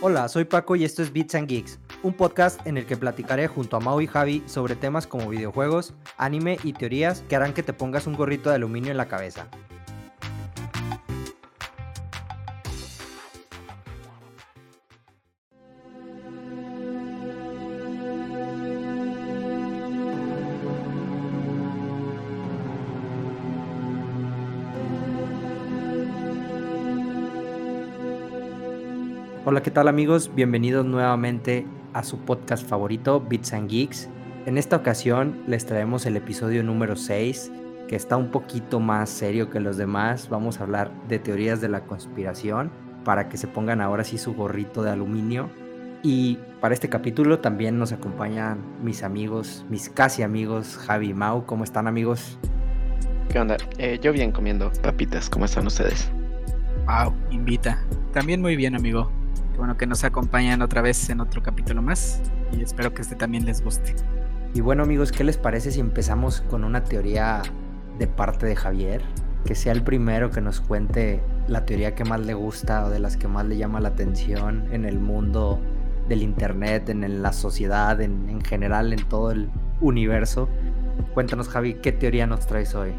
Hola, soy Paco y esto es Beats and Geeks, un podcast en el que platicaré junto a Mau y Javi sobre temas como videojuegos, anime y teorías que harán que te pongas un gorrito de aluminio en la cabeza. Hola, ¿qué tal amigos? Bienvenidos nuevamente a su podcast favorito, Bits and Geeks. En esta ocasión les traemos el episodio número 6, que está un poquito más serio que los demás. Vamos a hablar de teorías de la conspiración para que se pongan ahora sí su gorrito de aluminio. Y para este capítulo también nos acompañan mis amigos, mis casi amigos, Javi y Mau. ¿Cómo están amigos? ¿Qué onda? Eh, yo bien comiendo papitas, ¿cómo están ustedes? Wow, invita. También muy bien, amigo bueno que nos acompañan otra vez en otro capítulo más y espero que este también les guste. Y bueno amigos, ¿qué les parece si empezamos con una teoría de parte de Javier? Que sea el primero que nos cuente la teoría que más le gusta o de las que más le llama la atención en el mundo del Internet, en la sociedad, en, general, en todo el universo. Cuéntanos Javi, ¿qué teoría nos traes hoy?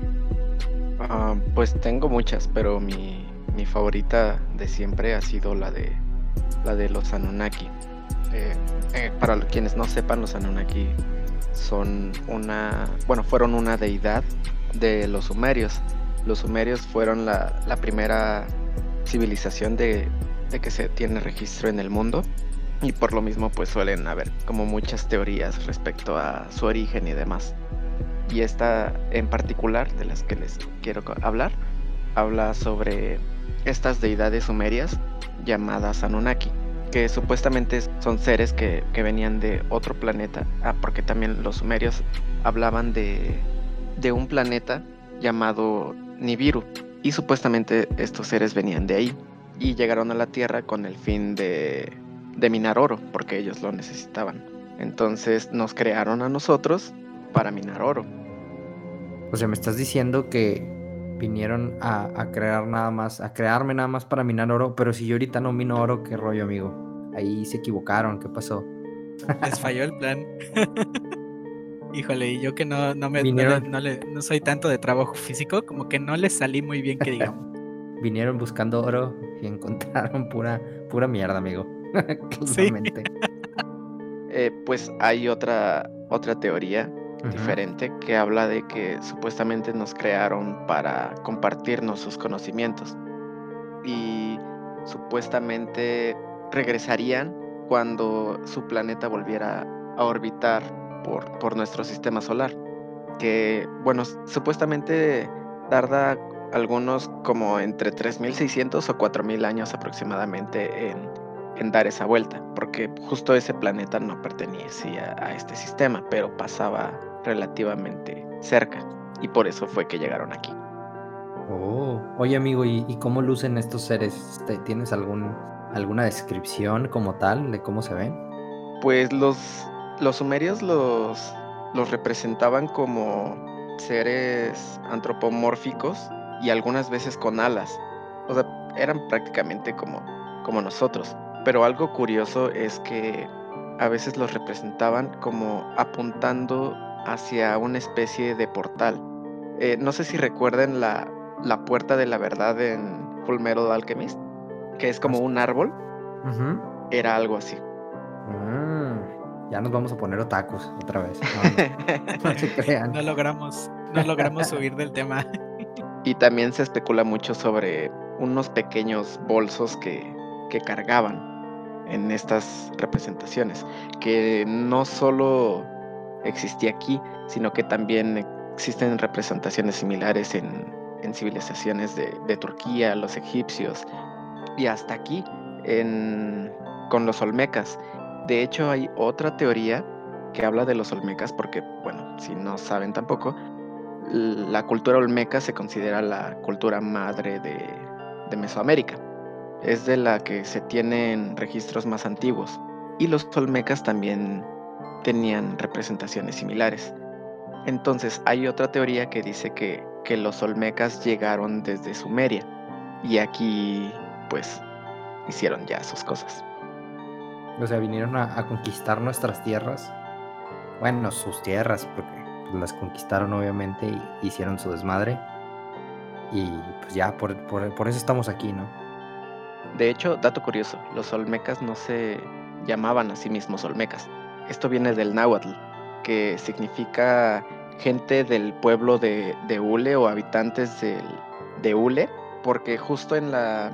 Ah, pues tengo muchas, pero mi, mi favorita de siempre ha sido la de la de los Anunnaki. Eh, eh, para quienes no sepan, los Anunnaki son una, bueno, fueron una deidad de los sumerios. Los sumerios fueron la, primera civilización de, de, que se tiene registro en el mundo y por lo mismo pues suelen haber como muchas teorías respecto a su origen y demás. Y esta en particular, de las que les quiero hablar, habla sobre estas deidades sumerias llamadas Anunnaki, que supuestamente son seres que, venían de otro planeta, ah, porque también los sumerios hablaban de, de un planeta llamado Nibiru, y supuestamente estos seres venían de ahí, y llegaron a la Tierra con el fin de, de minar oro, porque ellos lo necesitaban. Entonces nos crearon a nosotros para minar oro. O sea, me estás diciendo que vinieron a, crear nada más, a crearme nada más para minar oro, pero si yo ahorita no mino oro, qué rollo, amigo. Ahí se equivocaron, ¿qué pasó? Les falló el plan. Híjole, y yo que no, no me no, le, no, soy tanto de trabajo físico, como que no les salí muy bien que digamos. Vinieron buscando oro y encontraron pura, pura mierda, amigo. sí. eh, pues hay otra, otra teoría diferente que habla de que supuestamente nos crearon para compartirnos sus conocimientos. Y supuestamente regresarían cuando su planeta volviera a orbitar por, por nuestro sistema solar que bueno supuestamente tarda algunos como entre 3600 o 4000 años aproximadamente en, en dar esa vuelta, porque justo ese planeta no pertenecía a este sistema, pero pasaba relativamente cerca y por eso fue que llegaron aquí. Oh, oye amigo, ¿y, cómo lucen estos seres? Este, ¿Tienes algún, alguna descripción como tal de cómo se ven? Pues los, los sumerios los, los representaban como seres antropomórficos y algunas veces con alas. O sea, eran prácticamente como, como nosotros. Pero algo curioso es que a veces los representaban como apuntando hacia una especie de portal. Eh, no sé si recuerden la, la, puerta de la verdad en Fullmetal Alchemist, que es como un árbol. Era algo así. Mm, ya nos vamos a poner otakus otra vez. No, logramos, no logramos subir del tema. Y también se especula mucho sobre unos pequeños bolsos que, que cargaban en estas representaciones, que no solo existía aquí, sino que también existen representaciones similares en, civilizaciones de, Turquía, los egipcios y hasta aquí con los olmecas. De hecho, hay otra teoría que habla de los olmecas porque, bueno, si no saben tampoco, la cultura olmeca se considera la cultura madre de, de Mesoamérica. Es de la que se tienen registros más antiguos. Y los olmecas también tenían representaciones similares. Entonces hay otra teoría que dice que, que los olmecas llegaron desde Sumeria y aquí pues hicieron ya sus cosas. O sea, vinieron a, conquistar nuestras tierras. Bueno, sus tierras, porque las conquistaron obviamente y hicieron su desmadre. Y pues ya, por, por eso estamos aquí, ¿no? De hecho, dato curioso, los olmecas no se llamaban a sí mismos olmecas. Esto viene del náhuatl, que significa gente del pueblo de, de Ule o habitantes del, de Ule, porque justo en la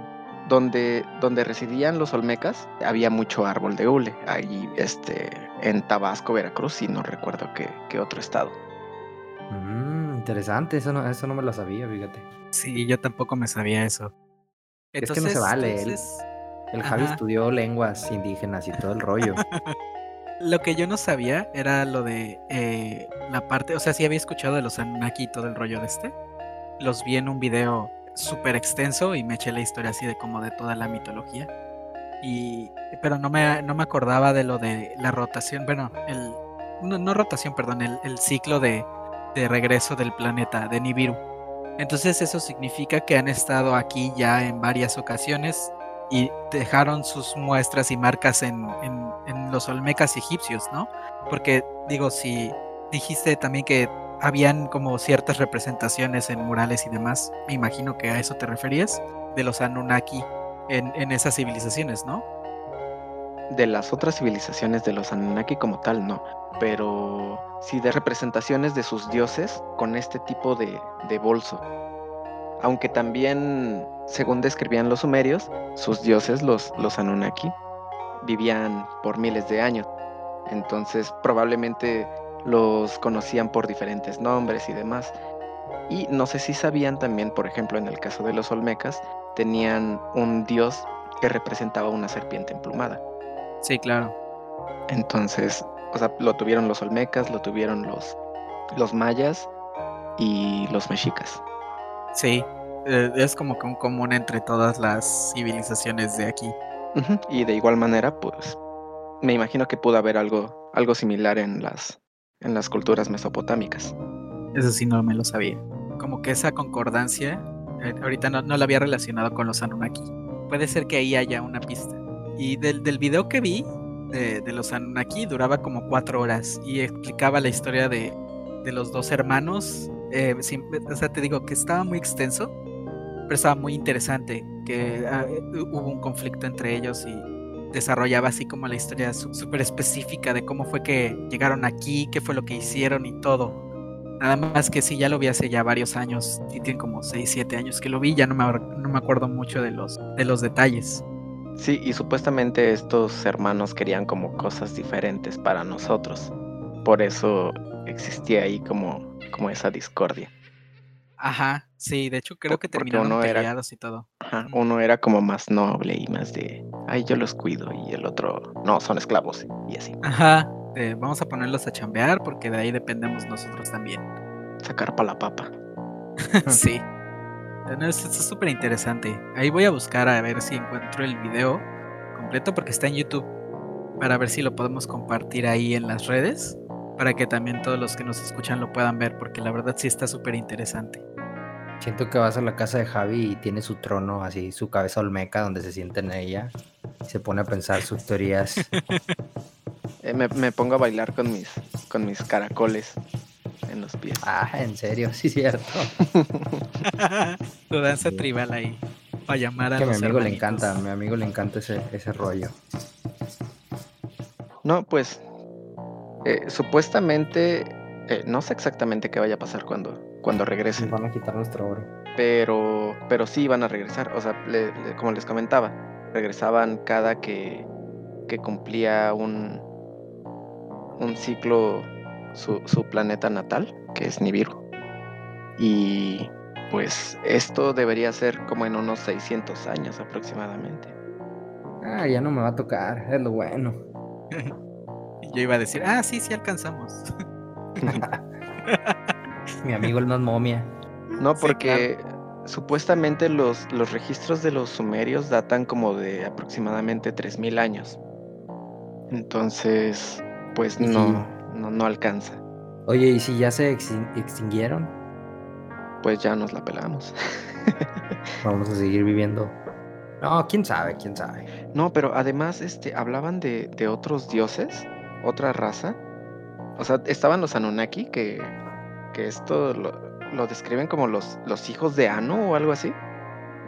donde, donde residían los olmecas había mucho árbol de hule, ahí este, en Tabasco, Veracruz, y no recuerdo qué, otro estado. Mm, interesante, eso no, eso no me lo sabía, fíjate. Sí, yo tampoco me sabía eso. es que no se vale, el Javi estudió lenguas indígenas y todo el rollo. lo que yo no sabía era lo de eh, la parte, o sea, sí había escuchado de los Anunnaki y todo el rollo de este. Los vi en un video súper extenso y me eché la historia así de como de toda la mitología. Y, pero no me, no me acordaba de lo de la rotación, bueno, el, no, rotación, perdón, el, ciclo de, de, regreso del planeta de Nibiru. Entonces eso significa que han estado aquí ya en varias ocasiones y dejaron sus muestras y marcas en, en, los olmecas egipcios, ¿no? Porque digo, si dijiste también que habían como ciertas representaciones en murales y demás. Me imagino que a eso te referías, de los Anunnaki en, en esas civilizaciones, ¿no? De las otras civilizaciones de los Anunnaki como tal, no. Pero sí de representaciones de sus dioses con este tipo de, de bolso. Aunque también, según describían los sumerios, sus dioses, los, los Anunnaki, vivían por miles de años. Entonces probablemente los conocían por diferentes nombres y demás. Y no sé si sabían también, por ejemplo, en el caso de los Olmecas, tenían un dios que representaba una serpiente emplumada. Sí, claro. Entonces, o sea, lo tuvieron los Olmecas, lo tuvieron los, los mayas y los mexicas. Sí, eh, es como que un común entre todas las civilizaciones de aquí. Y de igual manera, pues, me imagino que pudo haber algo, algo similar en las en las culturas mesopotámicas. Eso sí no me lo sabía. Como que esa concordancia, eh, ahorita no, no la había relacionado con los Anunnaki. Puede ser que ahí haya una pista. Y del, del video que vi de, de, los Anunnaki duraba como cuatro horas y explicaba la historia de, de los dos hermanos. Eh, o sea, te digo que estaba muy extenso, pero estaba muy interesante, que ah, hubo un conflicto entre ellos y desarrollaba así como la historia súper específica de cómo fue que llegaron aquí, qué fue lo que hicieron y todo. Nada más que sí, ya lo vi hace ya varios años, y tiene como 6, 7 años que lo vi, ya no me, no me acuerdo mucho de los, de los detalles. Sí, y supuestamente estos hermanos querían como cosas diferentes para nosotros. Por eso existía ahí como, como esa discordia. Ajá, sí, de hecho creo que terminaron peleados y todo. Ajá, uno era como más noble y más de, ay, yo los cuido, y el otro, no, son esclavos, y así. Ajá, vamos a ponerlos a chambear porque de ahí dependemos nosotros también. Sacar para la papa. sí. es súper interesante. Ahí voy a buscar a ver si encuentro el video completo porque está en YouTube. Para ver si lo podemos compartir ahí en las redes para que también todos los que nos escuchan lo puedan ver, porque la verdad sí está súper interesante. Siento que vas a la casa de Javi y tiene su trono, así su cabeza olmeca, donde se siente en ella y se pone a pensar sus teorías. Eh, me, pongo a bailar con mis, con mis caracoles en los pies. Ah, en serio, sí, cierto. tu danza tribal ahí, para llamar a que a mi amigo le encanta, a mi amigo le encanta ese, ese rollo. No, pues eh, supuestamente, eh, no sé exactamente qué vaya a pasar cuando, cuando regresen. Van a quitar nuestro oro. Pero, pero sí van a regresar. O sea, como les comentaba, regresaban cada que, que cumplía un, un ciclo su, su planeta natal, que es Nibiru. Y pues esto debería ser como en unos 600 años aproximadamente. Ah, ya no me va a tocar, es lo bueno. Yo iba a decir, ah, sí, sí alcanzamos. Mi amigo el más momia. No, porque supuestamente los, los registros de los sumerios datan como de aproximadamente 3.000 años. Entonces, pues no, no, no alcanza. Oye, ¿y si ya se extinguieron? Pues ya nos la pelamos. Vamos a seguir viviendo No, quién sabe, quién sabe. No, pero además este, hablaban de, de otros dioses, otra raza. O sea, estaban los Anunnaki, que, que esto lo, lo describen como los, los hijos de Anu o algo así.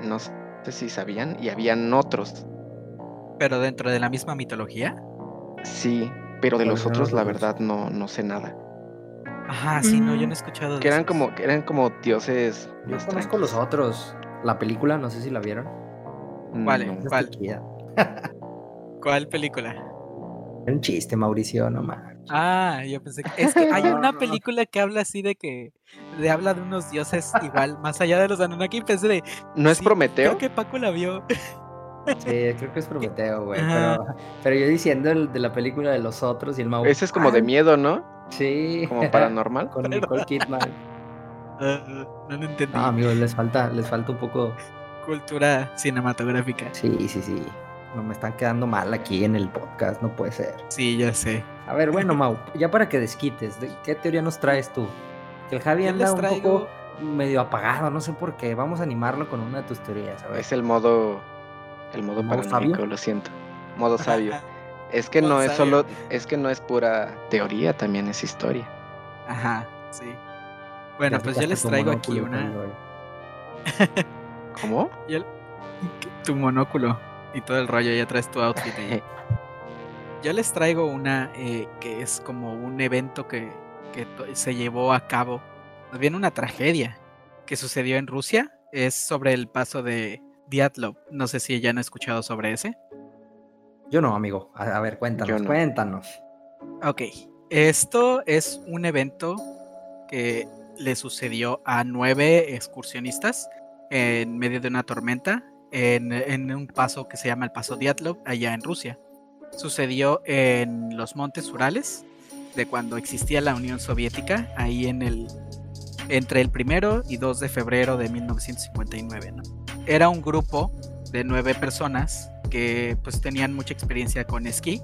No sé si sabían, y habían otros. Pero dentro de la misma mitología. Sí, pero de los ¿Cuáles eran otros la verdad no, no sé nada. Ajá, sí, no, yo no Mm. he escuchado de Que eran esos. como, que eran como dioses. Yo conozco los otros. La película, no sé si la vieron. ¿Cuál? No. Está ¿Cuál? ¿Cuál película? Un chiste, Mauricio, no más. Ah, yo pensé que es que hay una película que habla así de que de habla de unos dioses igual más allá de los Anunnaki pensé de ¿No es sí, Prometeo? creo que Paco la vio. Sí, creo que es Prometeo, güey. Pero, pero yo diciendo el de la película de los otros y el Mau. Ese es como de "Ay, miedo, ¿no? Sí. Como paranormal. Con Nicole Kidman. Ah, no lo entendí. No, amigos, les falta, les falta un poco. Cultura cinematográfica. Sí, sí, sí. No me están quedando mal aquí en el podcast, no puede ser. Sí, ya sé. A ver, bueno, Mau, ya para que desquites, ¿de ¿qué teoría nos traes tú? Que el Javi anda les un poco medio apagado, no sé por qué. Vamos a animarlo con una de tus teorías, a ver. Es el modo. El modo ¿Modo paranoico, sabio? lo siento. Modo sabio. Es que Modo no es sabio. solo. Es que no es pura teoría, también es historia. Ajá, sí. Bueno, Ya pues yo les traigo aquí una güey. ¿Cómo? yo- tu monóculo y todo el rollo, ya traes tu outfit ahí. Yo les traigo una eh, que es como un evento que, que se llevó a cabo, más bien una tragedia que sucedió en Rusia. Es sobre el paso de Diatlov. No sé si ya han escuchado sobre ese. Yo no, amigo. A, a ver, cuéntanos, no. cuéntanos. Ok, esto es un evento que le sucedió a nueve excursionistas en medio de una tormenta en, un paso que se llama el Paso Diatlov allá en Rusia. Sucedió en los Montes Urales de cuando existía la Unión Soviética, ahí en el entre el primero y 2 de febrero de 1959. ¿no? Era un grupo de nueve personas que pues tenían mucha experiencia con esquí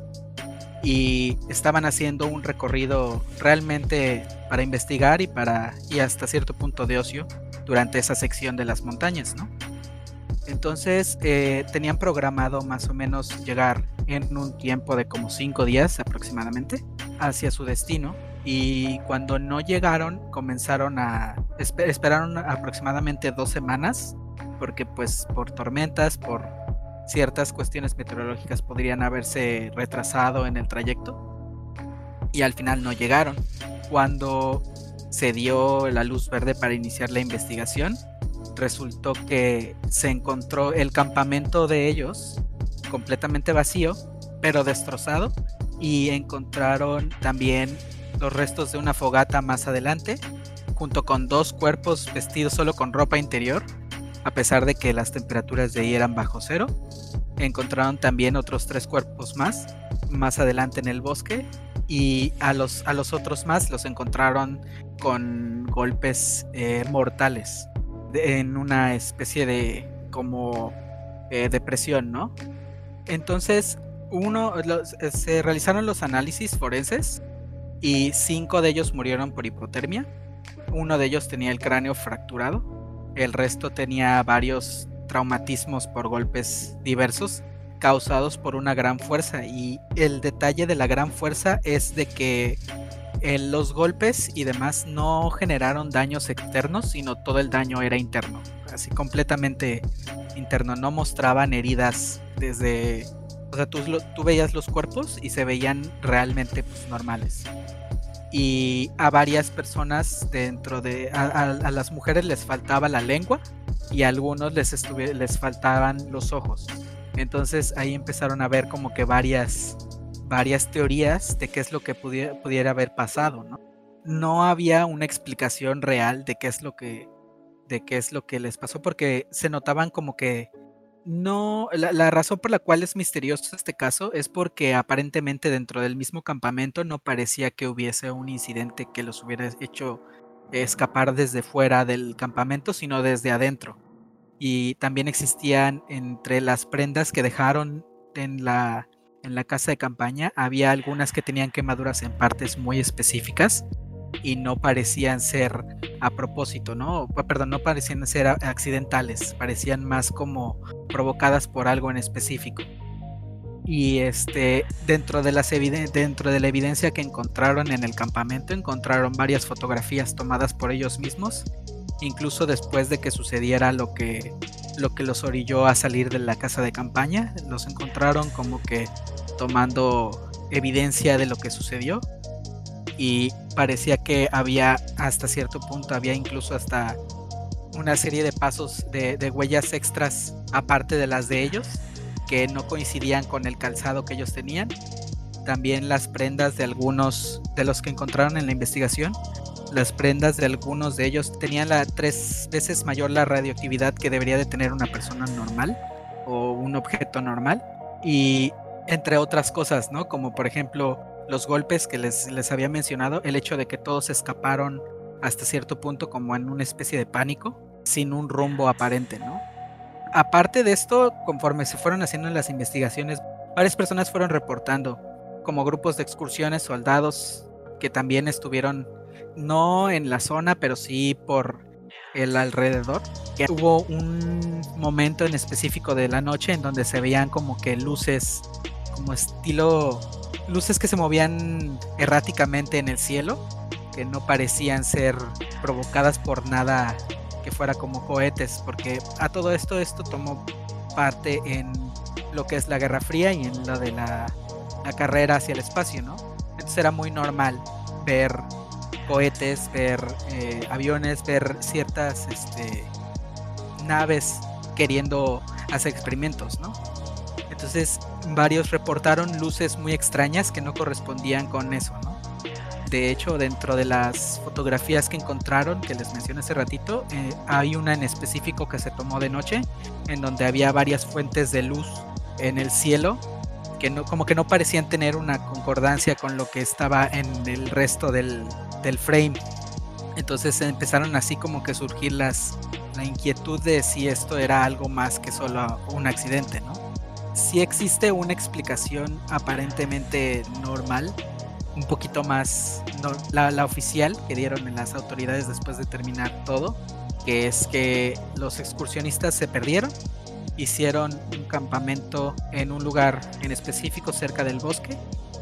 y estaban haciendo un recorrido realmente para investigar y para y hasta cierto punto de ocio durante esa sección de las montañas, ¿no? Entonces eh, tenían programado más o menos llegar en un tiempo de como cinco días aproximadamente hacia su destino y cuando no llegaron comenzaron a espe- esperaron aproximadamente dos semanas porque pues por tormentas por ciertas cuestiones meteorológicas podrían haberse retrasado en el trayecto y al final no llegaron. Cuando se dio la luz verde para iniciar la investigación, resultó que se encontró el campamento de ellos completamente vacío, pero destrozado, y encontraron también los restos de una fogata más adelante, junto con dos cuerpos vestidos solo con ropa interior, a pesar de que las temperaturas de ahí eran bajo cero. Encontraron también otros tres cuerpos más, más adelante en el bosque, y a los, a los otros más los encontraron con golpes eh, mortales en una especie de como eh, depresión, ¿no? Entonces, uno, los- se realizaron los análisis forenses y cinco de ellos murieron por hipotermia. Uno de ellos tenía el cráneo fracturado, el resto tenía varios traumatismos por golpes diversos causados por una gran fuerza y el detalle de la gran fuerza es de que eh, los golpes y demás no generaron daños externos, sino todo el daño era interno, así completamente interno, no mostraban heridas desde, o sea, tú, tú veías los cuerpos y se veían realmente pues, normales. Y a varias personas dentro de, a, las mujeres les faltaba la lengua y a algunos les, les faltaban los ojos. Entonces ahí empezaron a ver como que varias, varias teorías de qué es lo que pudiera, pudiera haber pasado, ¿no? No había una explicación real de qué es lo que, de qué es lo que les pasó, porque se notaban como que no, la, la razón por la cual es misterioso este caso es porque aparentemente dentro del mismo campamento no parecía que hubiese un incidente que los hubiera hecho escapar desde fuera del campamento, sino desde adentro y también existían entre las prendas que dejaron en la, en la casa de campaña, había algunas que tenían quemaduras en partes muy específicas y no parecían ser a propósito, ¿no? Perdón, no parecían ser accidentales, parecían más como provocadas por algo en específico. Y este, dentro de, las dentro de la evidencia que encontraron en el campamento, encontraron varias fotografías tomadas por ellos mismos, incluso después de que sucediera lo que, lo que los orilló a salir de la casa de campaña. Los encontraron como que tomando evidencia de lo que sucedió y parecía que había hasta cierto punto, había incluso hasta una serie de pasos de, huellas extras aparte de las de ellos que no coincidían con el calzado que ellos tenían. También las prendas de algunos de los que encontraron en la investigación, las prendas de algunos de ellos tenían la tres veces mayor la radioactividad que debería de tener una persona normal o un objeto normal. Y entre otras cosas, ¿no? Como por ejemplo los golpes que les, les había mencionado, el hecho de que todos escaparon hasta cierto punto como en una especie de pánico, sin un rumbo aparente, ¿no? Aparte de esto, conforme se fueron haciendo las investigaciones, varias personas fueron reportando, como grupos de excursiones, soldados que también estuvieron no en la zona, pero sí por el alrededor. Que hubo un momento en específico de la noche en donde se veían como que luces, como estilo luces que se movían erráticamente en el cielo, que no parecían ser provocadas por nada que fuera como cohetes, porque a todo esto esto tomó parte en lo que es la Guerra Fría y en lo de la, carrera hacia el espacio, ¿no? Entonces era muy normal ver cohetes, ver eh, aviones, ver ciertas este, naves queriendo hacer experimentos, ¿no? Entonces varios reportaron luces muy extrañas que no correspondían con eso. De hecho, dentro de las fotografías que encontraron, que les mencioné hace ratito, eh, hay una en específico que se tomó de noche, en donde había varias fuentes de luz en el cielo, que no, como que no parecían tener una concordancia con lo que estaba en el resto del, del frame. Entonces empezaron así como que surgir las, la inquietud de si esto era algo más que solo un accidente, ¿no? si existe una explicación aparentemente normal, un poquito más la, oficial que dieron en las autoridades después de terminar todo, que es que los excursionistas se perdieron, hicieron un campamento en un lugar en específico cerca del bosque,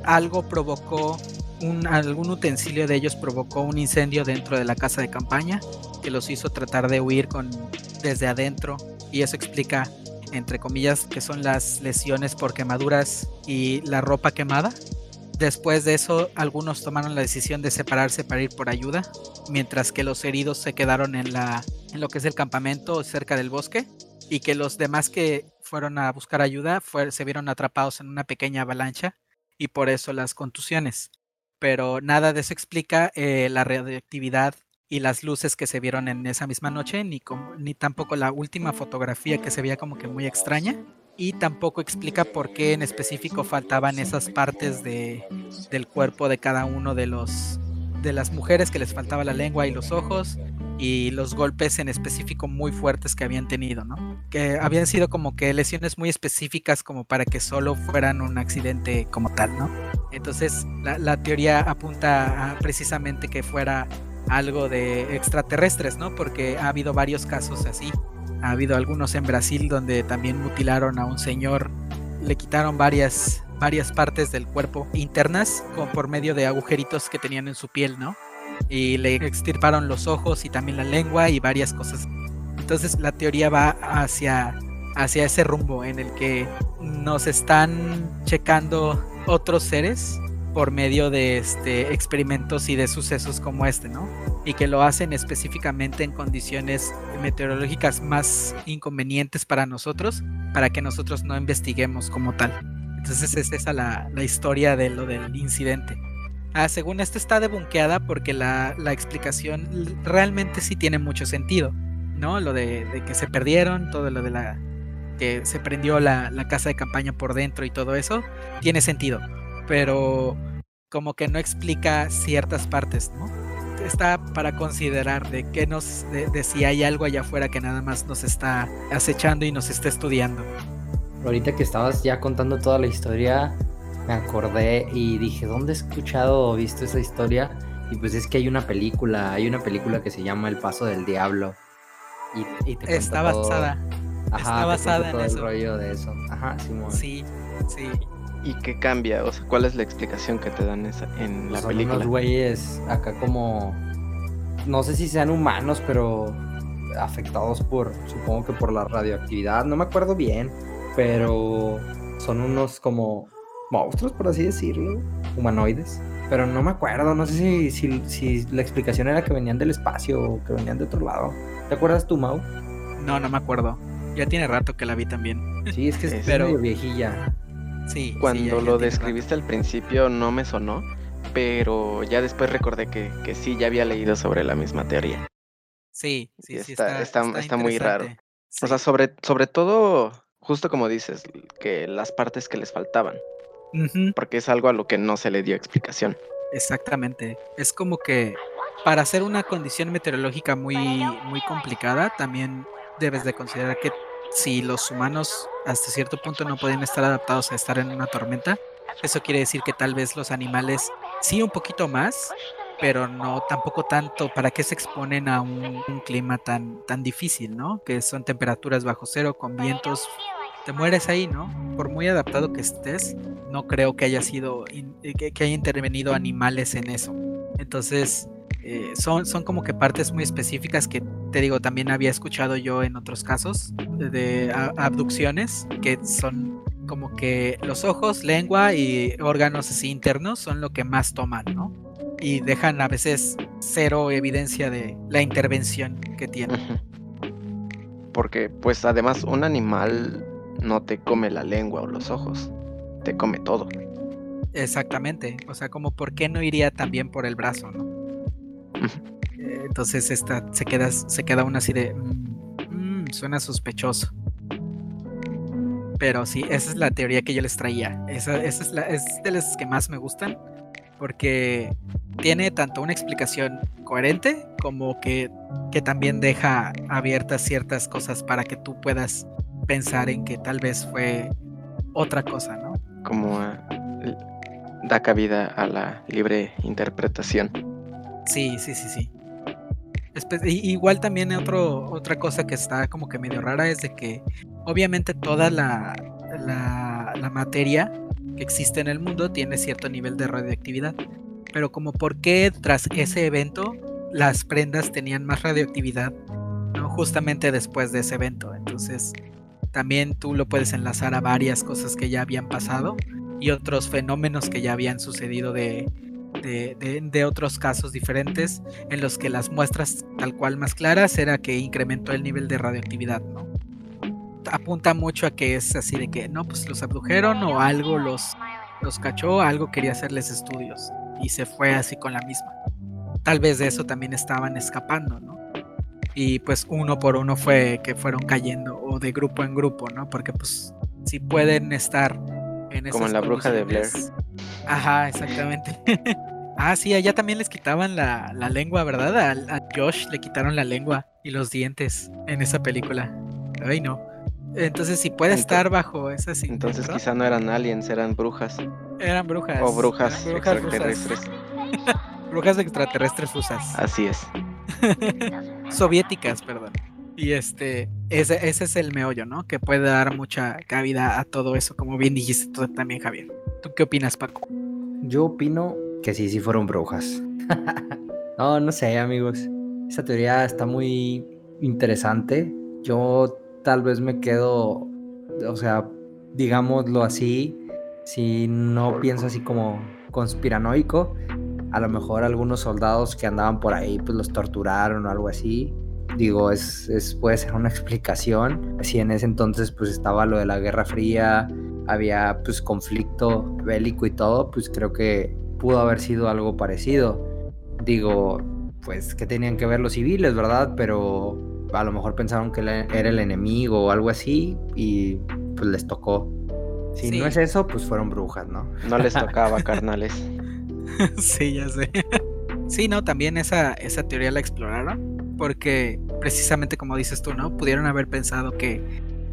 algo provocó un, algún utensilio de ellos provocó un incendio dentro de la casa de campaña que los hizo tratar de huir con desde adentro y eso explica entre comillas, que son las lesiones por quemaduras y la ropa quemada. Después de eso, algunos tomaron la decisión de separarse para ir por ayuda, mientras que los heridos se quedaron en, la, en lo que es el campamento cerca del bosque y que los demás que fueron a buscar ayuda se vieron atrapados en una pequeña avalancha y por eso las contusiones. Pero nada de eso explica eh, la radioactividad y las luces que se vieron en esa misma noche, ni, ni tampoco la última fotografía que se veía como que muy extraña, y tampoco explica por qué en específico faltaban esas partes de, del cuerpo de cada uno de los de las mujeres que les faltaba la lengua y los ojos y los golpes en específico muy fuertes que habían tenido, ¿no? Que habían sido como que lesiones muy específicas como para que solo fueran un accidente como tal, ¿no? Entonces la, teoría apunta a precisamente que fuera algo de extraterrestres, ¿no? Porque ha habido varios casos así. Ha habido algunos en Brasil donde también mutilaron a un señor, le quitaron varias, varias partes del cuerpo internas por medio de agujeritos que tenían en su piel, ¿no? Y le extirparon los ojos y también la lengua y varias cosas. Entonces la teoría va hacia, hacia ese rumbo en el que nos están checando otros seres por medio de este, experimentos y de sucesos como este, ¿no? Y que lo hacen específicamente en condiciones meteorológicas más inconvenientes para nosotros, para que nosotros no investiguemos como tal. Entonces es esa la, la historia de lo del incidente. Ah, según esto está debunqueada porque la, la, explicación realmente sí tiene mucho sentido, ¿no? Lo de, que se perdieron, todo lo de la que se prendió la, la casa de campaña por dentro y todo eso, tiene sentido pero como que no explica ciertas partes, ¿no? Está para considerar de que nos, de, si hay algo allá afuera que nada más nos está acechando y nos está estudiando. Ahorita que estabas ya contando toda la historia, me acordé y dije, ¿dónde he escuchado o visto esa historia? Y pues es que hay una película, hay una película que se llama El Paso del Diablo. Y, te Está basada. Ajá, está basada en todo eso. el rollo de eso. Ajá, Simón. Sí, sí. ¿Y qué cambia? O sea, ¿cuál es la explicación que te dan esa, en la Son película? unos güeyes acá como. No sé si sean humanos, pero afectados por, supongo que por la radioactividad. No me acuerdo bien, pero son unos como monstruos, por así decirlo, humanoides. Pero no me acuerdo, no sé si, si, si la explicación era que venían del espacio o que venían de otro lado. ¿Te acuerdas tú, Mau? No, no me acuerdo. Ya tiene rato que la vi también. Sí, es que es Es- medio Pero- viejilla. Sí. sí, Cuando ya- ya lo rato. describiste al principio no me sonó, pero ya después recordé que, que sí, ya había leído sobre la misma teoría. Sí, sí, sí. Está- está- está muy raro. interesante. O sea, Sí. sobre, sobre todo, justo como dices, que las partes que les faltaban, Porque es algo a lo que no se le dio explicación. exactamente. Es como que para hacer una condición meteorológica muy, muy complicada, también debes de considerar que si los humanos hasta cierto punto no pueden estar adaptados a estar en una tormenta, eso quiere decir que tal vez los animales sí un poquito más, pero no tampoco tanto para que se exponen a un, un clima tan, tan difícil, ¿no? Que son temperaturas bajo cero con vientos. Te mueres ahí, ¿no? Por muy adaptado que estés, no creo que haya sido eh, que, que haya intervenido animales en eso. Entonces, eh, son, son como que partes muy específicas que te digo, también había escuchado yo en otros casos de, abducciones, que son como que los ojos, lengua y órganos así internos son lo que más toman, ¿no? Y dejan a veces cero evidencia de la intervención que tienen. Porque, pues, además, un animal no te come la lengua o los ojos, te come todo. Exactamente. O sea, como por qué no iría también por el brazo, ¿no? Eh, Entonces esta se queda, se queda uno así de. "Mm, mm, suena sospechoso. Pero sí, esa es la teoría que yo les traía. Esa, esa es, la, es de las que más me gustan. Porque tiene tanto una explicación coherente como que, que también deja abiertas ciertas cosas para que tú puedas pensar en que tal vez fue otra cosa, ¿no? Como ah, da cabida a la libre interpretación. Sí, sí, sí, sí. Espe- igual también otro, otra cosa que está como que medio rara es de que obviamente toda la, la, la materia que existe en el mundo tiene cierto nivel de radioactividad. Pero como por qué tras ese evento las prendas tenían más radioactividad, ¿no? Justamente después de ese evento. Entonces también tú lo puedes enlazar a varias cosas que ya habían pasado y otros fenómenos que ya habían sucedido de, de, de- otros casos diferentes en los que las muestras tal cual más claras era que incrementó el nivel de radioactividad, ¿no? Apunta mucho a que es así de que, no, pues los abdujeron o algo los, los cachó, algo quería hacerles estudios y se fue así con la misma. Tal vez de eso también estaban escapando, ¿no? Y pues uno por uno fue que fueron cayendo o de grupo en grupo, ¿no? Porque pues si pueden estar en Como en la bruja de Blair. Ajá, exactamente. ah, sí, allá también les quitaban la, la lengua, ¿verdad? A, Josh le quitaron la lengua y los dientes en esa película. Ay, no. Entonces, si puede estar bajo esa sí, Entonces ¿verdad? quizá no eran aliens, eran brujas. eran brujas. O brujas eran extraterrestres. Brujas extraterrestres rusas. Así es. Soviéticas, perdón. Y este, ese, es el meollo, ¿no? Que puede dar mucha cabida a todo eso, como bien dijiste tú también, Javier. ¿Tú qué opinas, Paco? Yo opino que sí, sí fueron brujas. no, no sé, amigos. Esa teoría está muy interesante. Yo tal vez me quedo, o sea, digámoslo así, si no pienso así como conspiranoico, a lo mejor algunos soldados que andaban por ahí pues los torturaron o algo así. Digo, es, es- puede ser una explicación. Si en ese entonces pues estaba lo de la Guerra Fría, había pues conflicto bélico y todo, pues creo que pudo haber sido algo parecido. Digo, pues que tenían que ver los civiles, ¿verdad? Pero a lo mejor pensaron que era el enemigo o algo así y pues les tocó. Si Sí. no es eso, pues fueron brujas, ¿no? No les tocaba, carnales. sí, ya sé. sí, no, también esa, esa teoría la exploraron porque precisamente como dices tú, ¿no? Pudieron haber pensado que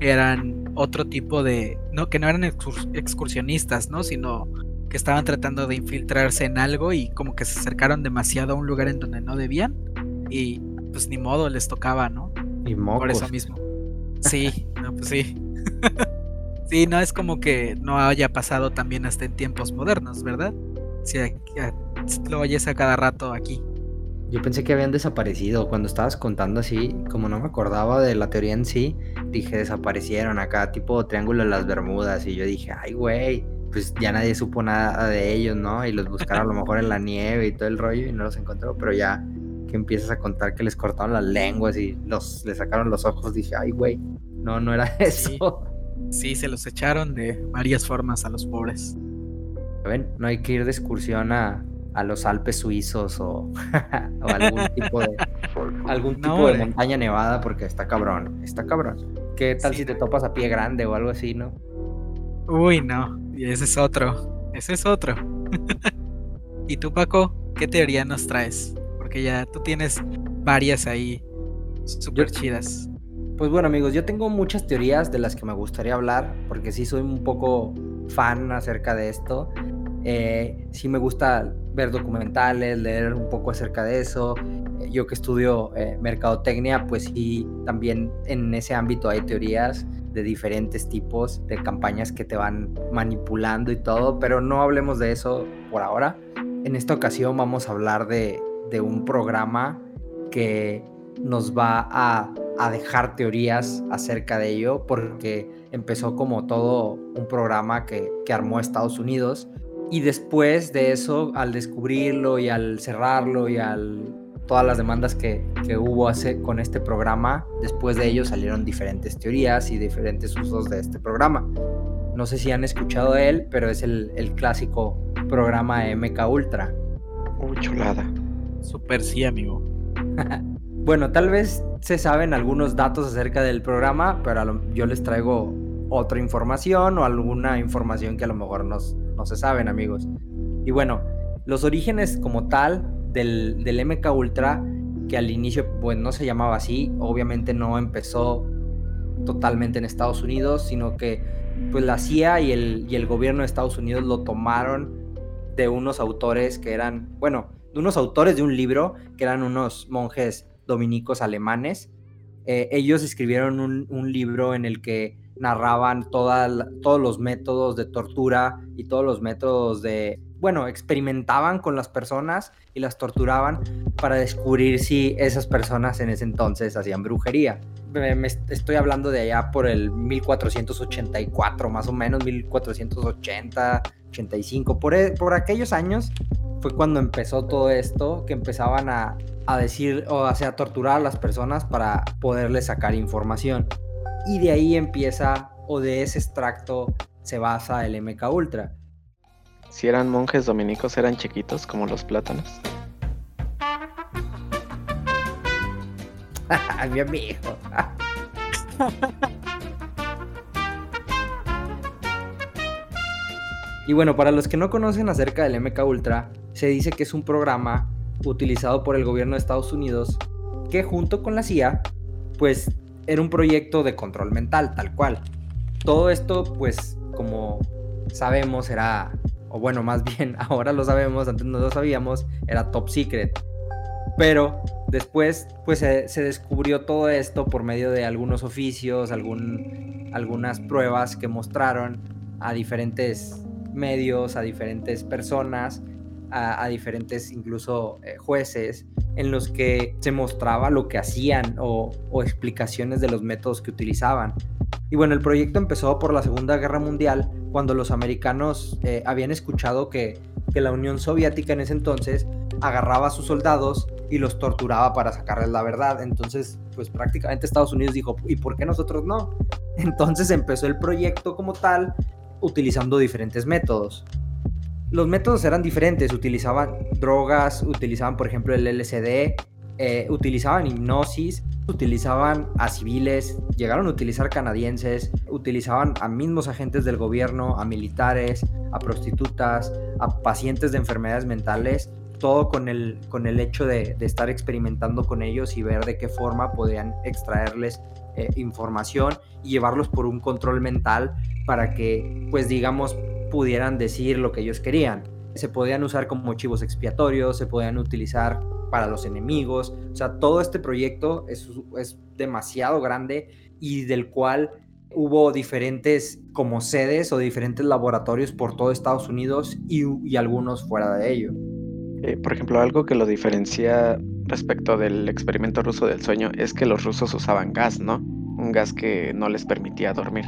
eran otro tipo de, no, que no eran excurs- excursionistas, ¿no? Sino que estaban tratando de infiltrarse en algo y como que se acercaron demasiado a un lugar en donde no debían y pues ni modo les tocaba, ¿no? Y mocos. Por eso mismo. Sí, no, pues sí. sí, no es como que no haya pasado también hasta en tiempos modernos, ¿verdad? Si lo oyes a cada rato aquí. Yo pensé que habían desaparecido. Cuando estabas contando así, como no me acordaba de la teoría en sí, dije desaparecieron acá, tipo Triángulo de las Bermudas. Y yo dije, ay, güey, pues ya nadie supo nada de ellos, ¿no? Y los buscaron a lo mejor en la nieve y todo el rollo y no los encontró. Pero ya que empiezas a contar que les cortaron las lenguas y los, les sacaron los ojos, dije, ay, güey, no, no era eso. Sí. se los echaron de varias formas a los pobres. ¿Ven? No hay que ir de excursión a, a los Alpes suizos o, algún tipo de algún tipo de montaña nevada porque está cabrón, está cabrón. ¿Qué tal si te topas a pie grande o algo así, no? Uy, no, y ese es otro, ese es otro. ¿Y tú, Paco, qué teoría nos traes? Porque ya tú tienes varias ahí súper chidas. Pues bueno, amigos, yo tengo muchas teorías de las que me gustaría hablar, porque sí soy un poco fan acerca de esto. Eh, sí me gusta ver documentales, leer un poco acerca de eso. Eh, yo que estudio eh, mercadotecnia, pues sí, también en ese ámbito hay teorías de diferentes tipos de campañas que te van manipulando y todo, pero no hablemos de eso por ahora. En esta ocasión vamos a hablar de, de un programa que nos va a, a, dejar teorías acerca de ello, porque empezó como todo un programa que, que armó Estados Unidos y después de eso, al descubrirlo y al cerrarlo y al todas las demandas que, que hubo hace, con este programa, después de ello salieron diferentes teorías y diferentes usos de este programa. No sé si han escuchado de él, pero es el, el clásico programa MK Ultra. Muy chulada. Super sí, amigo. bueno, tal vez se saben algunos datos acerca del programa, pero yo les traigo otra información o alguna información que a lo mejor nos, no se saben, amigos. Y bueno, los orígenes como tal del, del MK Ultra, que al inicio pues no se llamaba así, obviamente no empezó totalmente en Estados Unidos, sino que pues la CIA y el, y el gobierno de Estados Unidos lo tomaron de unos autores que eran, bueno, de unos autores de un libro que eran unos monjes dominicos alemanes. Eh, ellos escribieron un, un libro en el que narraban todos los métodos de tortura y todos los métodos de, bueno, experimentaban con las personas y las torturaban para descubrir si esas personas en ese entonces hacían brujería. Me, estoy hablando de allá por el 1484, más o menos, 1480, 85, por, e, por aquellos años fue cuando empezó todo esto, que empezaban a, a decir o sea, a torturar a las personas para poderles sacar información y de ahí empieza o de ese extracto se basa el MK Ultra. Si eran monjes dominicos, eran chiquitos como los plátanos. Mi amigo. y bueno, para los que no conocen acerca del MK Ultra, se dice que es un programa utilizado por el gobierno de Estados Unidos que junto con la CIA, pues era un proyecto de control mental, tal cual. Todo esto, pues, como sabemos, era, o bueno, más bien ahora lo sabemos, antes no lo sabíamos, era top secret. Pero después, pues se, descubrió todo esto por medio de algunos oficios, algún, algunas pruebas que mostraron a diferentes medios, a diferentes personas, a, diferentes incluso eh, jueces en los que se mostraba lo que hacían o, explicaciones de los métodos que utilizaban. Y bueno, el proyecto empezó por la Segunda Guerra Mundial, cuando los americanos eh, habían escuchado que, que la Unión Soviética en ese entonces agarraba a sus soldados y los torturaba para sacarles la verdad. Entonces, pues prácticamente Estados Unidos dijo, ¿y por qué nosotros no? Entonces empezó el proyecto como tal, utilizando diferentes métodos los métodos eran diferentes, utilizaban drogas, utilizaban por ejemplo el LSD, eh, utilizaban hipnosis, utilizaban a civiles, llegaron a utilizar canadienses, utilizaban a mismos agentes del gobierno, a militares, a prostitutas, a pacientes de enfermedades mentales, todo con el, con el hecho de, estar experimentando con ellos y ver de qué forma podían extraerles eh, información y llevarlos por un control mental para que, pues digamos, pudieran decir lo que ellos querían. Se podían usar como chivos expiatorios, se podían utilizar para los enemigos. O sea, todo este proyecto es, es demasiado grande y del cual hubo diferentes como sedes o diferentes laboratorios por todo Estados Unidos y, algunos fuera de ello. Eh, por ejemplo, algo que lo diferencia respecto del experimento ruso del sueño es que los rusos usaban gas, ¿no? Un gas que no les permitía dormir.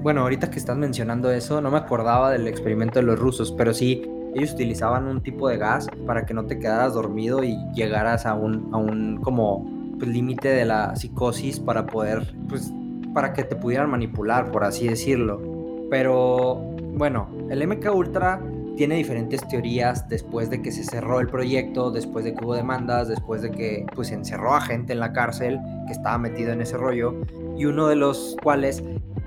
Bueno, ahorita que estás mencionando eso, no me acordaba del experimento de los rusos, pero sí, ellos utilizaban un tipo de gas para que no te quedaras dormido y llegaras a un, a un como pues, límite de la psicosis para poder, pues, para que te pudieran manipular, por así decirlo. Pero bueno, el MK Ultra tiene diferentes teorías después de que se cerró el proyecto, después de que hubo demandas, después de que pues encerró a gente en la cárcel que estaba metido en ese rollo y uno de los cuales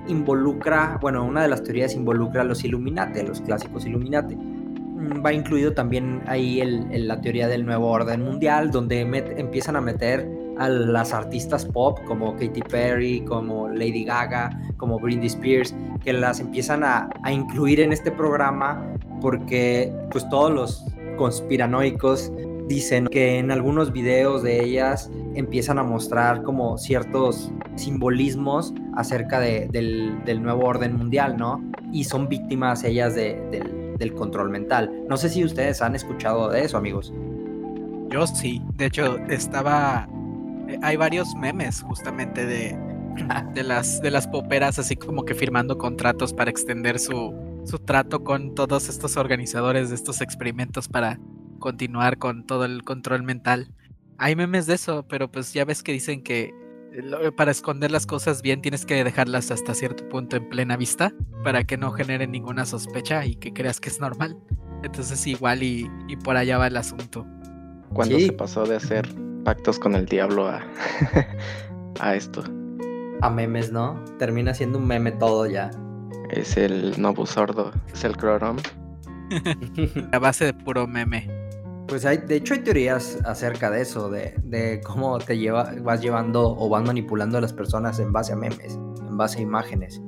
involucra, bueno, una de las teorías involucra a los Illuminati, los clásicos Illuminati. Mm, va incluido también ahí el, la teoría del nuevo orden mundial, donde empiezan a meter a las artistas pop como Katy Perry, como Lady Gaga, como Britney Spears, que las empiezan a, a incluir en este programa porque pues todos los conspiranoicos dicen que en algunos videos de ellas empiezan a mostrar como ciertos simbolismos acerca de, del, nuevo orden mundial, ¿no? Y son víctimas ellas del, del control mental. No sé si ustedes han escuchado de eso, amigos. Yo sí, de hecho estaba eh, hay varios memes justamente de, de, las, de las poperas así como que firmando contratos para extender su, su trato con todos estos organizadores de estos experimentos para continuar con todo el control mental. Hay memes de eso, pero pues ya ves que dicen que eh, para esconder las cosas bien tienes que dejarlas hasta cierto punto en plena vista para que no genere ninguna sospecha y que creas que es normal. Entonces igual y, y por allá va el asunto. Cuando se pasó de hacer pactos con el diablo a, a esto. A memes, ¿no? Termina siendo un meme todo ya. Es el Nobu Sordo, es el Crorom. a base de puro meme. Pues hay, de hecho hay teorías acerca de eso, de, de cómo te lleva, vas llevando o vas manipulando a las personas en base a memes, en base a imágenes.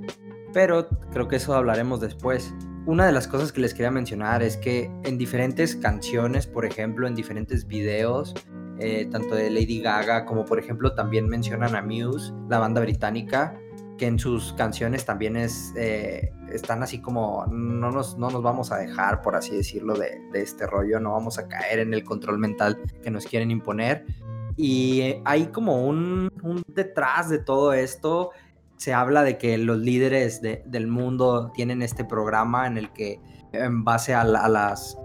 Pero creo que eso hablaremos después. Una de las cosas que les quería mencionar es que en diferentes canciones, por ejemplo, en diferentes videos, eh, tanto de Lady Gaga como por ejemplo también mencionan a Muse, la banda británica, que en sus canciones también es, eh, están así como, no nos, no nos vamos a dejar, por así decirlo, de, este rollo, no vamos a caer en el control mental que nos quieren imponer. Y hay como un, detrás de todo esto, se habla de que los líderes del mundo tienen este programa en el que en base a las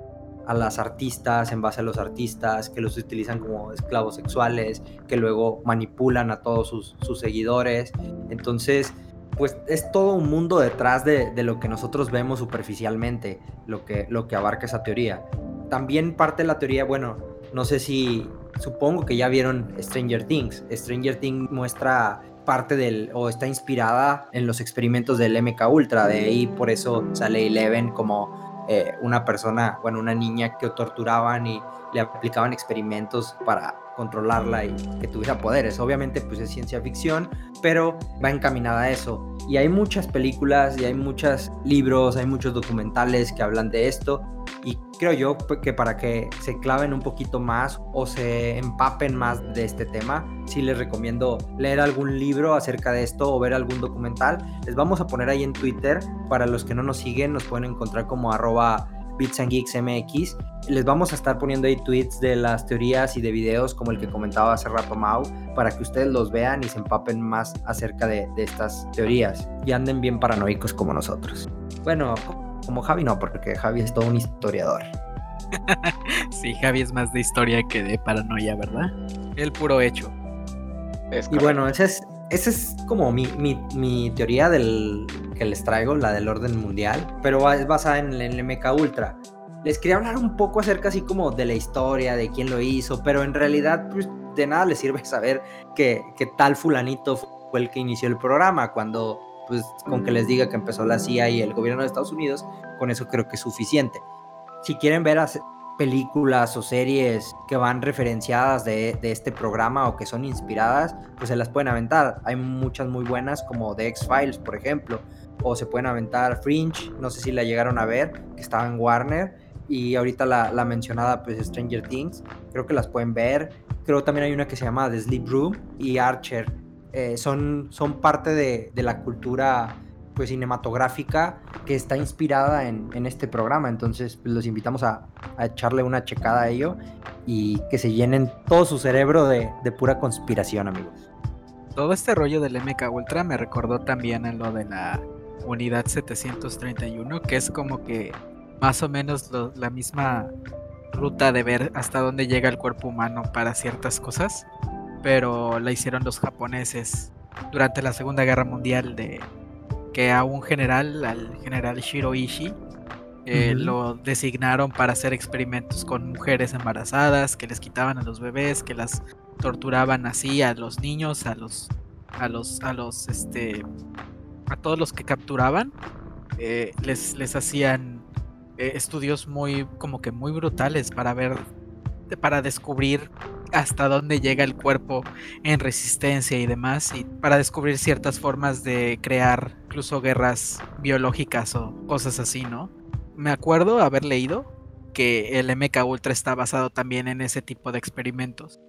a las artistas en base a los artistas, que los utilizan como esclavos sexuales, que luego manipulan a todos sus, seguidores. Entonces, pues es todo un mundo detrás de, lo que nosotros vemos superficialmente, lo que, lo que abarca esa teoría. También parte de la teoría, bueno, no sé si, supongo que ya vieron Stranger Things. Stranger Things muestra parte del, o está inspirada en los experimentos del MK Ultra, de ahí por eso sale Eleven como eh, una persona, bueno, una niña que torturaban y le aplicaban experimentos para controlarla y que tuviera poderes. Obviamente, pues es ciencia ficción, pero va encaminada a eso. Y hay muchas películas y hay muchos libros, hay muchos documentales que hablan de esto. Y creo yo que para que se claven un poquito más o se empapen más de este tema, sí les recomiendo leer algún libro acerca de esto o ver algún documental. Les vamos a poner ahí en Twitter. Para los que no nos siguen, nos pueden encontrar como arroba Bits. Les vamos a estar poniendo ahí tweets de las teorías y de videos como el que comentaba hace rato Mau, para que ustedes los vean y se empapen más acerca de, de estas teorías y anden bien paranoicos como nosotros. Bueno, como Javi no, porque Javi es todo un historiador. sí, Javi es más de historia que de paranoia, ¿verdad? El puro hecho. y bueno, esa es, esa es como mi, mi, mi, teoría del que les traigo, la del orden mundial, pero es basada en el MK Ultra. Les quería hablar un poco acerca así como de la historia, de quién lo hizo, pero en realidad pues, de nada les sirve saber que, que tal fulanito fue el que inició el programa, cuando pues con que les diga que empezó la CIA y el gobierno de Estados Unidos, con eso creo que es suficiente. Si quieren ver películas o series que van referenciadas de, este programa o que son inspiradas, pues se las pueden aventar. Hay muchas muy buenas como The X-Files, por ejemplo, o se pueden aventar Fringe, no sé si la llegaron a ver, que estaba en Warner, y ahorita la, mencionada pues Stranger Things, creo que las pueden ver, creo también hay una que se llama The Sleep Room y Archer, eh, son, son parte de, la cultura pues cinematográfica que está inspirada en, este programa. Entonces, pues, los invitamos a, echarle una checada a ello y que se llenen todo su cerebro de, de, pura conspiración, amigos. Todo este rollo del MK Ultra me recordó también a lo de la unidad 731, que es como que más o menos la misma ruta de ver hasta dónde llega el cuerpo humano para ciertas cosas, pero la hicieron los japoneses durante la Segunda Guerra Mundial de que a un general, al general Shiroishi, eh, lo designaron para hacer experimentos con mujeres embarazadas, que les quitaban a los bebés, que las torturaban así a los niños, a los, a los, a los, este, a todos los que capturaban, eh, les, les hacían eh, estudios muy, como que muy brutales para ver, para descubrir hasta dónde llega el cuerpo en resistencia y demás, y para descubrir ciertas formas de crear incluso guerras biológicas o cosas así, ¿no? Me acuerdo haber leído que el MK Ultra está basado también en ese tipo de experimentos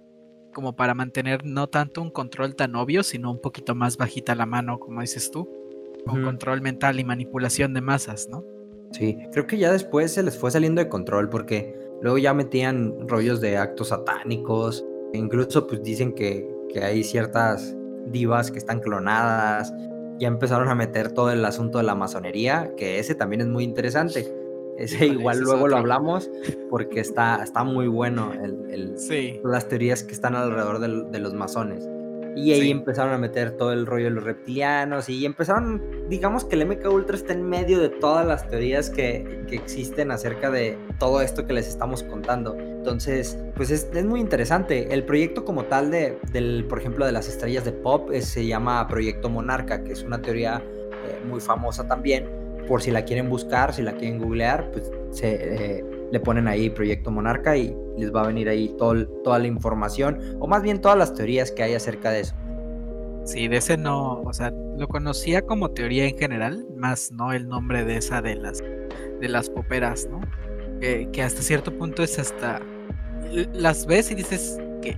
como para mantener no tanto un control tan obvio, sino un poquito más bajita la mano, como dices tú, con control mental y manipulación de masas, ¿no? Sí, creo que ya después se les fue saliendo de control porque luego ya metían rollos de actos satánicos, e incluso pues dicen que, que hay ciertas divas que están clonadas, ya empezaron a meter todo el asunto de la masonería, que ese también es muy interesante. Ese igual luego lo hablamos porque está, está muy bueno el, las teorías que están alrededor de, los masones. Y ahí empezaron a meter todo el rollo de los reptilianos y empezaron, digamos que el MK Ultra está en medio de todas las teorías que, que existen acerca de todo esto que les estamos contando. Entonces, pues es, es, muy interesante. El proyecto como tal de, del, por ejemplo, de las estrellas de pop se llama Proyecto Monarca, que es una teoría eh, muy famosa también por si la quieren buscar, si la quieren googlear, pues se, eh, le ponen ahí Proyecto Monarca y les va a venir ahí toda la información, o más bien todas las teorías que hay acerca de eso. Sí, de ese no, o sea, lo conocía como teoría en general, más no el nombre de esa de las, de las poperas, ¿no? que hasta cierto punto es hasta, las ves y dices que,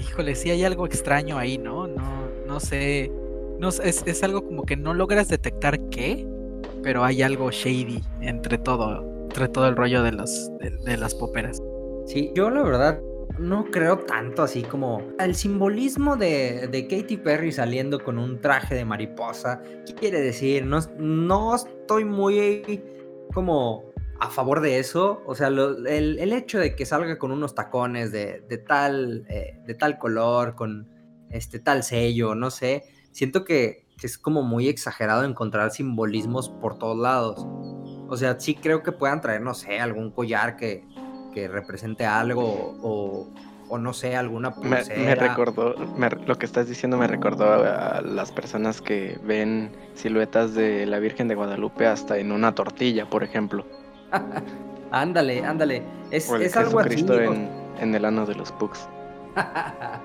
híjole, sí hay algo extraño ahí, ¿no? No, no sé, no, es, es algo como que no logras detectar qué, pero hay algo shady entre todo, entre todo el rollo de, los, de, las poperas. Sí, yo la verdad no creo tanto así como el simbolismo de, de, Katy Perry saliendo con un traje de mariposa. ¿Qué quiere decir? No, no estoy muy como a favor de eso. O sea, el, el, hecho de que salga con unos tacones de, de tal, eh, de tal color, con este tal sello, no sé. Siento que es como muy exagerado encontrar simbolismos por todos lados. O sea, sí creo que puedan traer, no sé, algún collar que, que represente algo o, o, no sé, alguna pulsera. Me, recordó, lo que estás diciendo me recordó a, las personas que ven siluetas de la Virgen de Guadalupe hasta en una tortilla, por ejemplo. ándale, ándale. Es, es algo así. En, en el ano de los pugs. ah,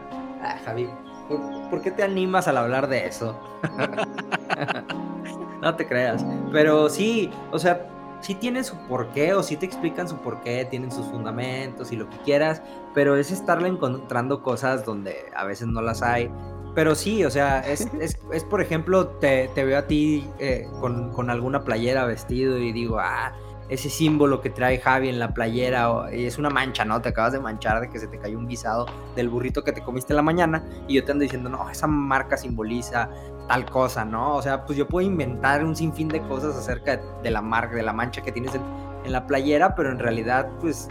Javi, ¿Por, qué te animas al hablar de eso? no te creas. Pero sí, o sea, sí tiene su porqué o sí te explican su porqué, tienen sus fundamentos y lo que quieras, pero es estarle encontrando cosas donde a veces no las hay. Pero sí, o sea, es, es, por ejemplo, te, veo a ti eh, con, con, alguna playera vestido y digo, ah, ese símbolo que trae Javi en la playera y es una mancha, ¿no? Te acabas de manchar de que se te cayó un guisado del burrito que te comiste en la mañana y yo te ando diciendo, no, esa marca simboliza tal cosa, ¿no? O sea, pues yo puedo inventar un sinfín de cosas acerca de la marca, de la mancha que tienes en, la playera, pero en realidad, pues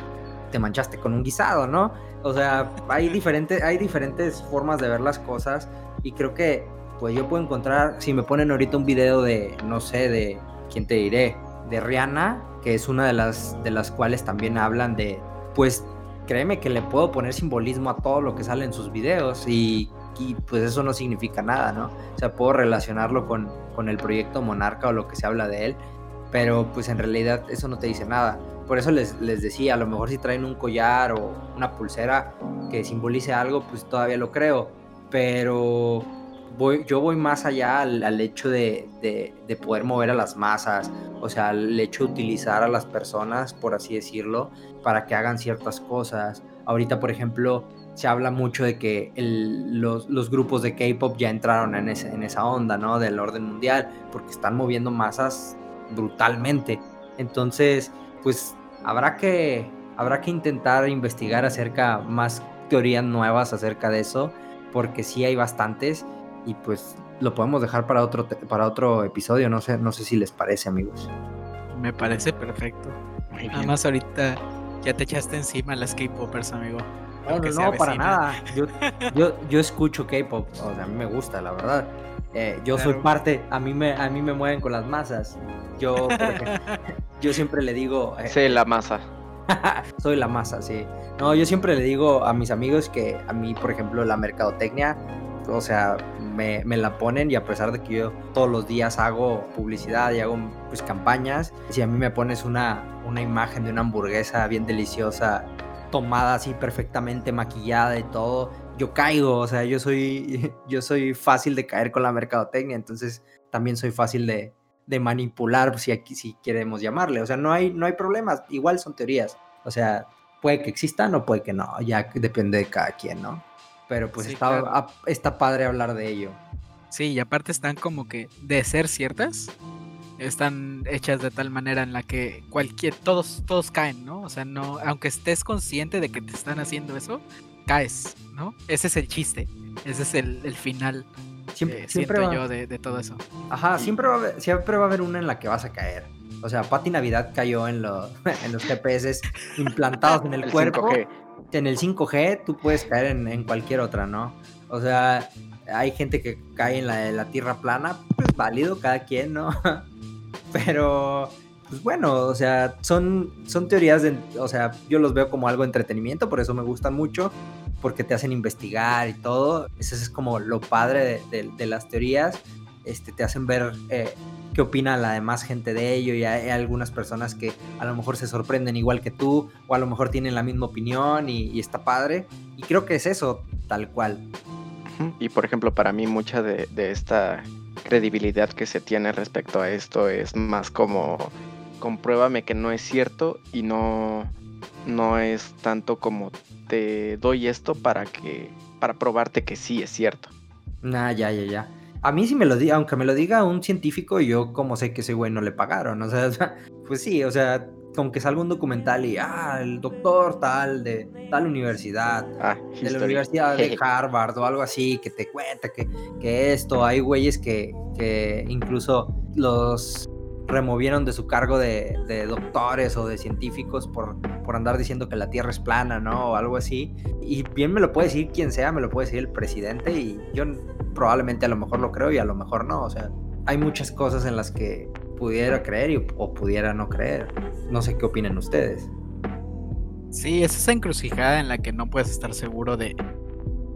te manchaste con un guisado, ¿no? O sea, hay, diferentes hay diferentes formas de ver las cosas y creo que, pues yo puedo encontrar, si me ponen ahorita un video de, no sé, de, ¿quién te diré? De Rihanna, que es una de las, de las cuales también hablan de, pues créeme que le puedo poner simbolismo a todo lo que sale en sus videos y, pues eso no significa nada, ¿no? O sea, puedo relacionarlo con, con el proyecto Monarca o lo que se habla de él, pero pues en realidad eso no te dice nada. Por eso les, les decía, a lo mejor si traen un collar o una pulsera que simbolice algo, pues todavía lo creo, pero voy, yo voy más allá al, hecho de, de, poder mover a las masas, o sea, el hecho de utilizar a las personas, por así decirlo, para que hagan ciertas cosas. Ahorita, por ejemplo, se habla mucho de que los, los, grupos de K-pop ya entraron en, ese, en esa onda, ¿no? Del orden mundial, porque están moviendo masas brutalmente. Entonces, pues habrá que, habrá que intentar investigar acerca más teorías nuevas acerca de eso, porque sí hay bastantes y pues lo podemos dejar para otro, para otro episodio, no sé, no sé si les parece, amigos. Me parece perfecto. Además, ahorita ya te echaste encima las K-popers, amigo. No, no, no, para nada. Yo, yo, escucho K-pop, o sea, a mí me gusta, la verdad. Eh, yo soy parte, a mí, me, a mí me mueven con las masas. Yo, yo siempre le digo... Eh, sí, la masa. soy la masa, sí. No, yo siempre le digo a mis amigos que a mí, por ejemplo, la mercadotecnia, o sea, me, me, la ponen y a pesar de que yo todos los días hago publicidad y hago pues campañas, si a mí me pones una, una imagen de una hamburguesa bien deliciosa, tomada así perfectamente maquillada y todo, yo caigo, o sea, yo soy, yo soy fácil de caer con la mercadotecnia, entonces también soy fácil de, de manipular, si, aquí, si queremos llamarle, o sea, no hay, no hay problemas, igual son teorías, o sea, puede que existan o puede que no, ya depende de cada quien, ¿no? Pero pues está, está padre hablar de ello. Sí, y aparte están como que de ser ciertas, están hechas de tal manera en la que cualquier todos todos caen, ¿no? O sea, no aunque estés consciente de que te están haciendo eso, caes, ¿no? Ese es el chiste, ese es el, final. Siempre, siempre yo de, todo eso. Ajá, siempre va, a haber, siempre va a haber una en la que vas a caer. O sea, Pati Navidad cayó en, en los GPS implantados en el, cuerpo. En el 5G tú puedes caer en, cualquier otra, ¿no? O sea, hay gente que cae en la, la tierra plana, pues válido, cada quien, ¿no? Pero, pues bueno, o sea, son, son teorías, de, o sea, yo los veo como algo de entretenimiento, por eso me gustan mucho, porque te hacen investigar y todo. Eso es como lo padre de, las teorías. Este, te hacen ver eh, qué opina la demás gente de ello y hay, algunas personas que a lo mejor se sorprenden igual que tú o a lo mejor tienen la misma opinión y, está padre. Y creo que es eso, tal cual. Y por ejemplo, para mí mucha de esta credibilidad que se tiene respecto a esto es más como compruébame que no es cierto y no no es tanto como te doy esto para que para probarte que sí es cierto. Nah, ya, ya, ya. A mí sí me lo diga, aunque me lo diga un científico, yo como sé que ese güey no le pagaron, o sea, pues sí, o sea, como que salga un documental y, ah, el doctor tal de tal universidad, ah, de la Universidad de Harvard o algo así, que te cuenta que, que esto, hay güeyes que, que incluso los removieron de su cargo de, de, doctores o de científicos por, por andar diciendo que la Tierra es plana, ¿no? O algo así. Y bien me lo puede decir quien sea, me lo puede decir el presidente y yo probablemente a lo mejor lo creo y a lo mejor no. O sea, hay muchas cosas en las que pudiera creer o pudiera no creer. No sé qué opinan ustedes. Sí, es esa encrucijada en la que no puedes estar seguro de,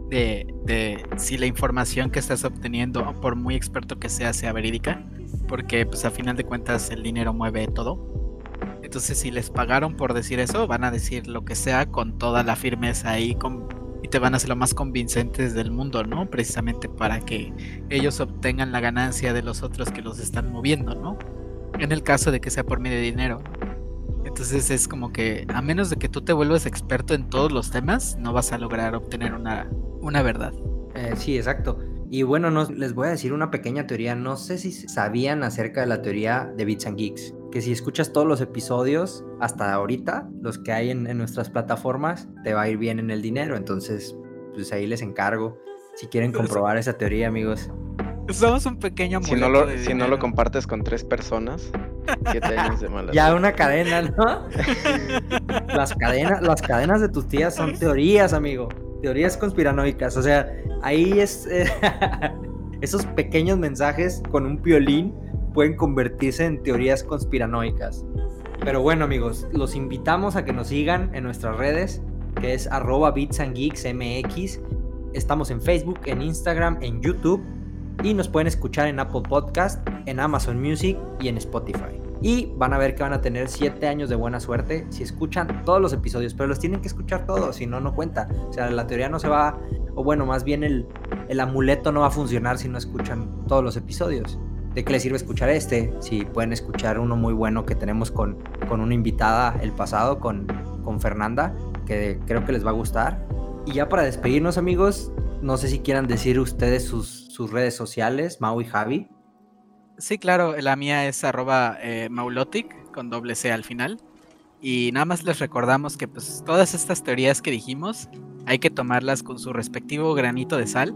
de, de, si la información que estás obteniendo, por muy experto que sea, sea verídica, porque pues a final de cuentas el dinero mueve todo. Entonces si les pagaron por decir eso, van a decir lo que sea con toda la firmeza y te van a ser lo más convincentes del mundo, ¿no? Precisamente para que ellos obtengan la ganancia de los otros que los están moviendo, ¿no? En el caso de que sea por medio de dinero. Entonces es como que a menos de que tú te vuelvas experto en todos los temas, no vas a lograr obtener una, una verdad. Eh, sí, exacto. Y bueno, no, les voy a decir una pequeña teoría. No sé si sabían acerca de la teoría de Bits and Geeks. Que si escuchas todos los episodios hasta ahorita, los que hay en, nuestras plataformas, te va a ir bien en el dinero. Entonces, pues ahí les encargo. Si quieren comprobar esa teoría, amigos. Somos un pequeño Si no lo, si no lo compartes con tres personas, siete años de mala Ya una cadena, ¿no? las, cadenas, las cadenas de tus tías son teorías, amigo. Teorías conspiranoicas. O sea, ahí es. Eh, esos pequeños mensajes con un violín pueden convertirse en teorías conspiranoicas. Pero bueno, amigos, los invitamos a que nos sigan en nuestras redes, que es arroba. Estamos en Facebook, en Instagram, en YouTube y nos pueden escuchar en Apple Podcast, en Amazon Music y en Spotify. Y van a ver que van a tener 7 años de buena suerte si escuchan todos los episodios, pero los tienen que escuchar todos, si no, no cuenta. O sea, la teoría no se va, o bueno, más bien el, el amuleto no va a funcionar si no escuchan todos los episodios. ¿De qué les sirve escuchar este? Si pueden escuchar uno muy bueno que tenemos con, con una invitada el pasado, con, con Fernanda, que creo que les va a gustar. Y ya para despedirnos, amigos, no sé si quieran decir ustedes sus, sus redes sociales, Mau y Javi. Sí, claro, la mía es arroba eh, maulotic con doble C al final. Y nada más les recordamos que pues todas estas teorías que dijimos hay que tomarlas con su respectivo granito de sal.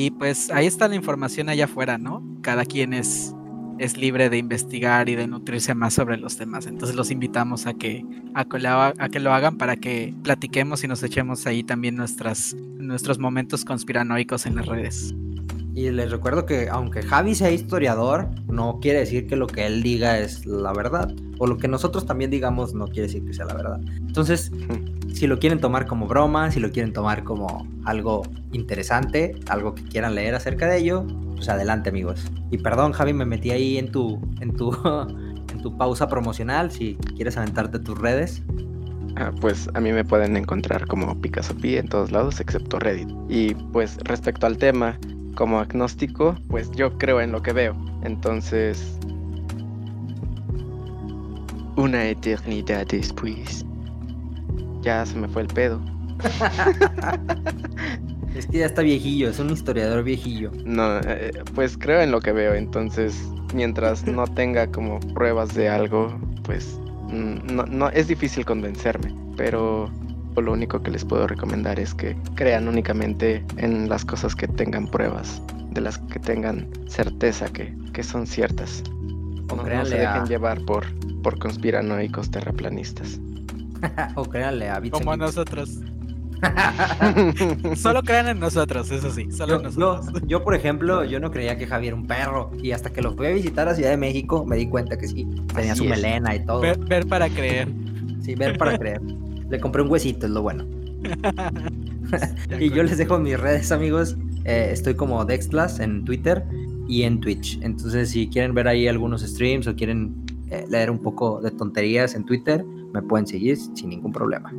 Y pues ahí está la información allá afuera, ¿no? Cada quien es, es libre de investigar y de nutrirse más sobre los temas. Entonces los invitamos a que, a que, lo, a que lo hagan para que platiquemos y nos echemos ahí también nuestras, nuestros momentos conspiranoicos en las redes. Y les recuerdo que aunque Javi sea historiador, no quiere decir que lo que él diga es la verdad. O lo que nosotros también digamos no quiere decir que sea la verdad. Entonces, si lo quieren tomar como broma, si lo quieren tomar como algo interesante, algo que quieran leer acerca de ello, pues adelante amigos. Y perdón Javi, me metí ahí en tu, en tu, en tu pausa promocional, si quieres aventarte tus redes. Ah, pues a mí me pueden encontrar como Picasso Pi en todos lados excepto Reddit. Y pues respecto al tema, como agnóstico, pues yo creo en lo que veo. Entonces, una eternidad después, ya se me fue el pedo. es que ya está viejillo, es un historiador viejillo. No, eh, pues creo en lo que veo, entonces mientras no tenga como pruebas de algo, pues mm, no, no es difícil convencerme, pero lo único que les puedo recomendar es que crean únicamente en las cosas que tengan pruebas, de las que tengan certeza que, que son ciertas. O no, se dejen llevar por, por conspiranoicos terraplanistas. o créanle a Como a nosotros. solo crean en nosotros, eso sí, solo yo, nosotros. Yo, por ejemplo, yo no creía que Javier era un perro. Y hasta que lo fui a visitar a Ciudad de México, me di cuenta que sí. Tenía su melena y todo. Ver, ver para creer. Sí, ver para creer. Le compré un huesito, es lo bueno. y yo les dejo mis redes, amigos. Eh, estoy como Dextlas en Twitter y en Twitch. Entonces, si quieren ver ahí algunos streams o quieren eh, leer un poco de tonterías en Twitter, me pueden seguir sin ningún problema.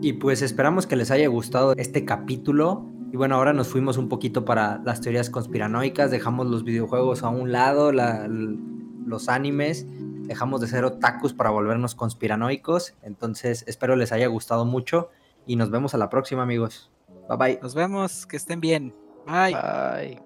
Y pues esperamos que les haya gustado este capítulo. Y bueno, ahora nos fuimos un poquito para las teorías conspiranoicas, dejamos los videojuegos a un lado, los animes dejamos de ser otakus para volvernos conspiranoicos. Entonces, espero les haya gustado mucho y nos vemos a la próxima, amigos. Bye bye. Nos vemos, que estén bien. Bye. Bye.